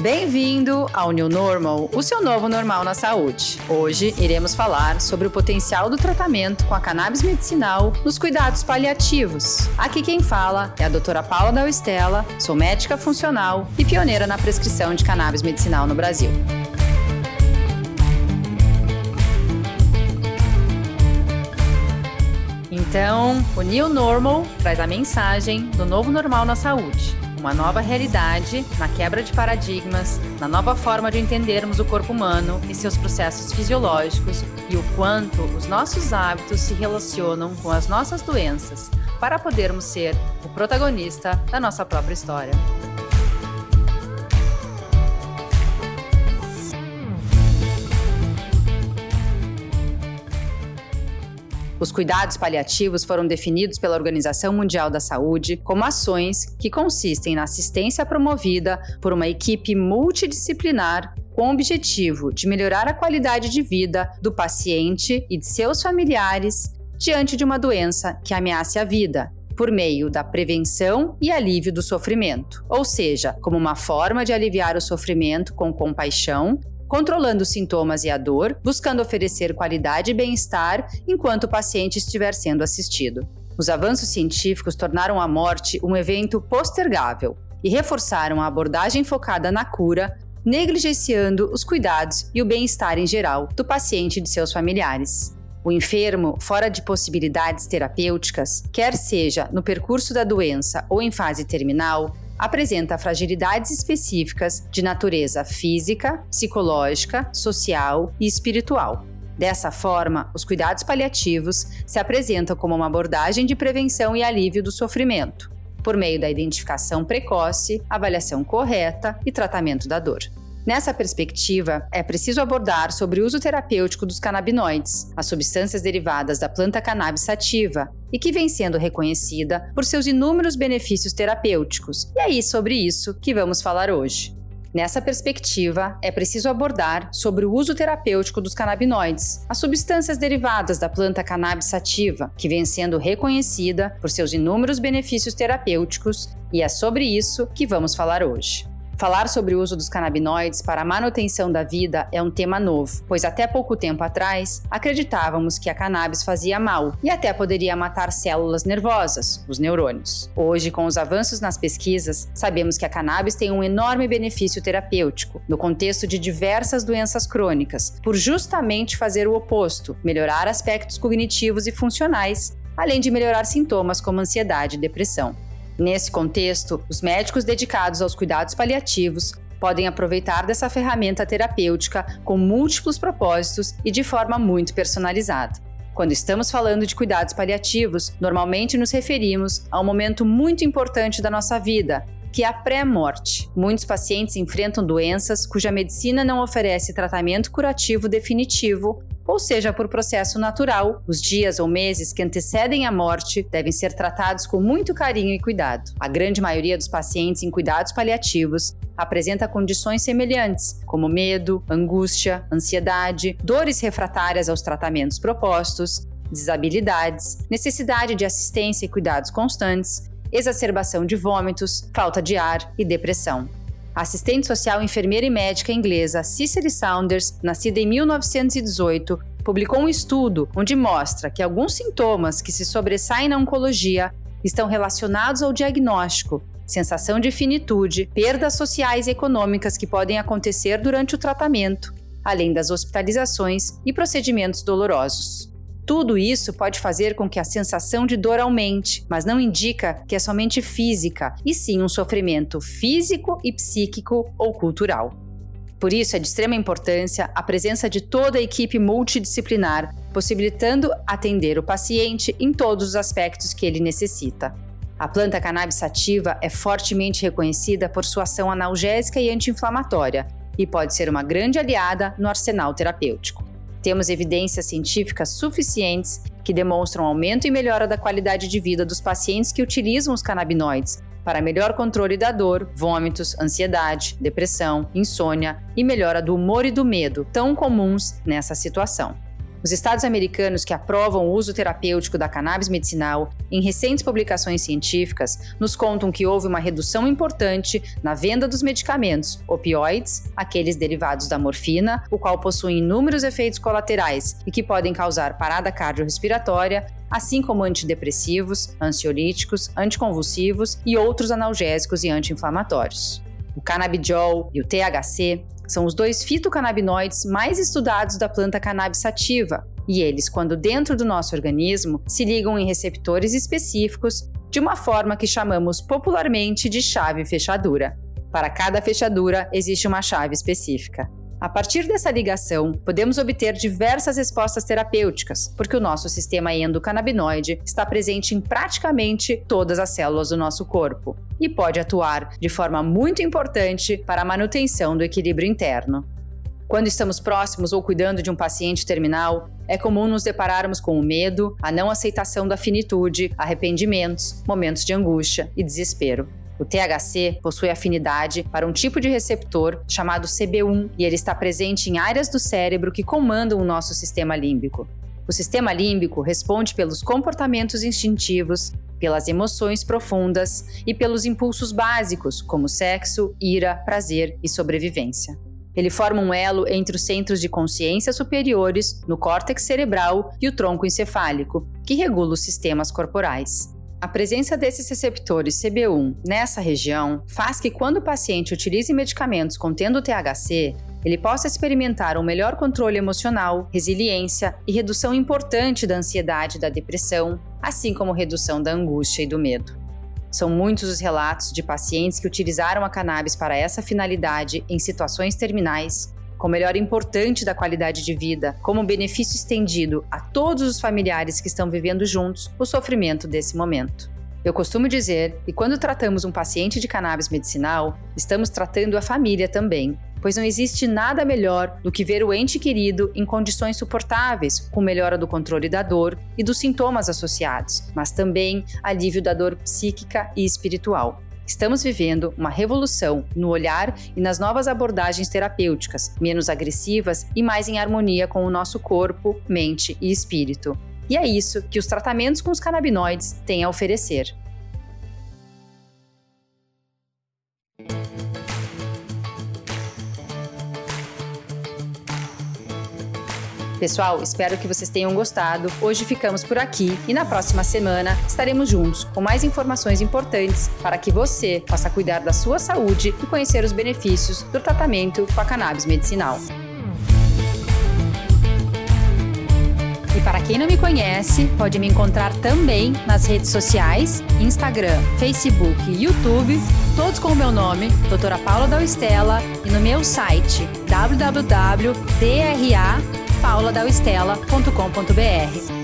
Bem-vindo ao New Normal, o seu novo normal na saúde. Hoje iremos falar sobre o potencial do tratamento com a cannabis medicinal nos cuidados paliativos. Aqui quem fala é a doutora Paula da Estela, sou médica funcional e pioneira na prescrição de cannabis medicinal no Brasil. Então, o New Normal traz a mensagem do novo normal na saúde uma nova realidade na quebra de paradigmas, na nova forma de entendermos o corpo humano e seus processos fisiológicos e o quanto os nossos hábitos se relacionam com as nossas doenças, para podermos ser o protagonista da nossa própria história. Os cuidados paliativos foram definidos pela Organização Mundial da Saúde como ações que consistem na assistência promovida por uma equipe multidisciplinar com o objetivo de melhorar a qualidade de vida do paciente e de seus familiares diante de uma doença que ameace a vida, por meio da prevenção e alívio do sofrimento, ou seja, como uma forma de aliviar o sofrimento com compaixão controlando os sintomas e a dor, buscando oferecer qualidade e bem-estar enquanto o paciente estiver sendo assistido. Os avanços científicos tornaram a morte um evento postergável e reforçaram a abordagem focada na cura, negligenciando os cuidados e o bem-estar em geral do paciente e de seus familiares. O enfermo, fora de possibilidades terapêuticas, quer seja no percurso da doença ou em fase terminal, apresenta fragilidades específicas de natureza física, psicológica, social e espiritual. Dessa forma, os cuidados paliativos se apresentam como uma abordagem de prevenção e alívio do sofrimento, por meio da identificação precoce, avaliação correta e tratamento da dor. Nessa perspectiva, é preciso abordar sobre o uso terapêutico dos canabinoides, as substâncias derivadas da planta cannabis sativa, e que vem sendo reconhecida por seus inúmeros benefícios terapêuticos. E é sobre isso que vamos falar hoje. Nessa perspectiva, é preciso abordar sobre o uso terapêutico dos canabinoides, as substâncias derivadas da planta cannabis sativa, que vem sendo reconhecida por seus inúmeros benefícios terapêuticos, e é sobre isso que vamos falar hoje. Falar sobre o uso dos canabinoides para a manutenção da vida é um tema novo, pois até pouco tempo atrás acreditávamos que a cannabis fazia mal e até poderia matar células nervosas, os neurônios. Hoje, com os avanços nas pesquisas, sabemos que a cannabis tem um enorme benefício terapêutico no contexto de diversas doenças crônicas, por justamente fazer o oposto, melhorar aspectos cognitivos e funcionais, além de melhorar sintomas como ansiedade e depressão. Nesse contexto, os médicos dedicados aos cuidados paliativos podem aproveitar dessa ferramenta terapêutica com múltiplos propósitos e de forma muito personalizada. Quando estamos falando de cuidados paliativos, normalmente nos referimos a um momento muito importante da nossa vida, que é a pré-morte. Muitos pacientes enfrentam doenças cuja medicina não oferece tratamento curativo definitivo ou seja por processo natural, os dias ou meses que antecedem a morte devem ser tratados com muito carinho e cuidado. A grande maioria dos pacientes em cuidados paliativos apresenta condições semelhantes, como medo, angústia, ansiedade, dores refratárias aos tratamentos propostos, desabilidades, necessidade de assistência e cuidados constantes, exacerbação de vômitos, falta de ar e depressão. Assistente social, enfermeira e médica inglesa Cicely Saunders, nascida em 1918, publicou um estudo onde mostra que alguns sintomas que se sobressaem na oncologia estão relacionados ao diagnóstico, sensação de finitude, perdas sociais e econômicas que podem acontecer durante o tratamento, além das hospitalizações e procedimentos dolorosos. Tudo isso pode fazer com que a sensação de dor aumente, mas não indica que é somente física, e sim um sofrimento físico e psíquico ou cultural. Por isso, é de extrema importância a presença de toda a equipe multidisciplinar, possibilitando atender o paciente em todos os aspectos que ele necessita. A planta cannabis sativa é fortemente reconhecida por sua ação analgésica e anti-inflamatória e pode ser uma grande aliada no arsenal terapêutico. Temos evidências científicas suficientes que demonstram aumento e melhora da qualidade de vida dos pacientes que utilizam os canabinoides para melhor controle da dor, vômitos, ansiedade, depressão, insônia e melhora do humor e do medo, tão comuns nessa situação. Os estados americanos que aprovam o uso terapêutico da cannabis medicinal em recentes publicações científicas nos contam que houve uma redução importante na venda dos medicamentos opioides, aqueles derivados da morfina, o qual possui inúmeros efeitos colaterais e que podem causar parada cardiorrespiratória, assim como antidepressivos, ansiolíticos, anticonvulsivos e outros analgésicos e anti-inflamatórios. O canabidiol e o THC são os dois fitocannabinoides mais estudados da planta cannabis sativa, e eles, quando dentro do nosso organismo, se ligam em receptores específicos de uma forma que chamamos popularmente de chave fechadura. Para cada fechadura existe uma chave específica. A partir dessa ligação, podemos obter diversas respostas terapêuticas, porque o nosso sistema endocannabinoide está presente em praticamente todas as células do nosso corpo e pode atuar de forma muito importante para a manutenção do equilíbrio interno. Quando estamos próximos ou cuidando de um paciente terminal, é comum nos depararmos com o medo, a não aceitação da finitude, arrependimentos, momentos de angústia e desespero. O THC possui afinidade para um tipo de receptor chamado CB1 e ele está presente em áreas do cérebro que comandam o nosso sistema límbico. O sistema límbico responde pelos comportamentos instintivos, pelas emoções profundas e pelos impulsos básicos, como sexo, ira, prazer e sobrevivência. Ele forma um elo entre os centros de consciência superiores, no córtex cerebral e o tronco encefálico, que regula os sistemas corporais. A presença desses receptores CB1 nessa região faz que, quando o paciente utilize medicamentos contendo THC, ele possa experimentar um melhor controle emocional, resiliência e redução importante da ansiedade e da depressão, assim como redução da angústia e do medo. São muitos os relatos de pacientes que utilizaram a cannabis para essa finalidade em situações terminais com melhora importante da qualidade de vida, como benefício estendido a todos os familiares que estão vivendo juntos o sofrimento desse momento. Eu costumo dizer que quando tratamos um paciente de cannabis medicinal, estamos tratando a família também, pois não existe nada melhor do que ver o ente querido em condições suportáveis, com melhora do controle da dor e dos sintomas associados, mas também alívio da dor psíquica e espiritual. Estamos vivendo uma revolução no olhar e nas novas abordagens terapêuticas, menos agressivas e mais em harmonia com o nosso corpo, mente e espírito. E é isso que os tratamentos com os canabinoides têm a oferecer. Pessoal, espero que vocês tenham gostado. Hoje ficamos por aqui e na próxima semana estaremos juntos com mais informações importantes para que você possa cuidar da sua saúde e conhecer os benefícios do tratamento com a cannabis medicinal. E para quem não me conhece, pode me encontrar também nas redes sociais, Instagram, Facebook e YouTube, todos com o meu nome, Doutora Paula Dalstella, e no meu site www.dra pauladalstella.com.br.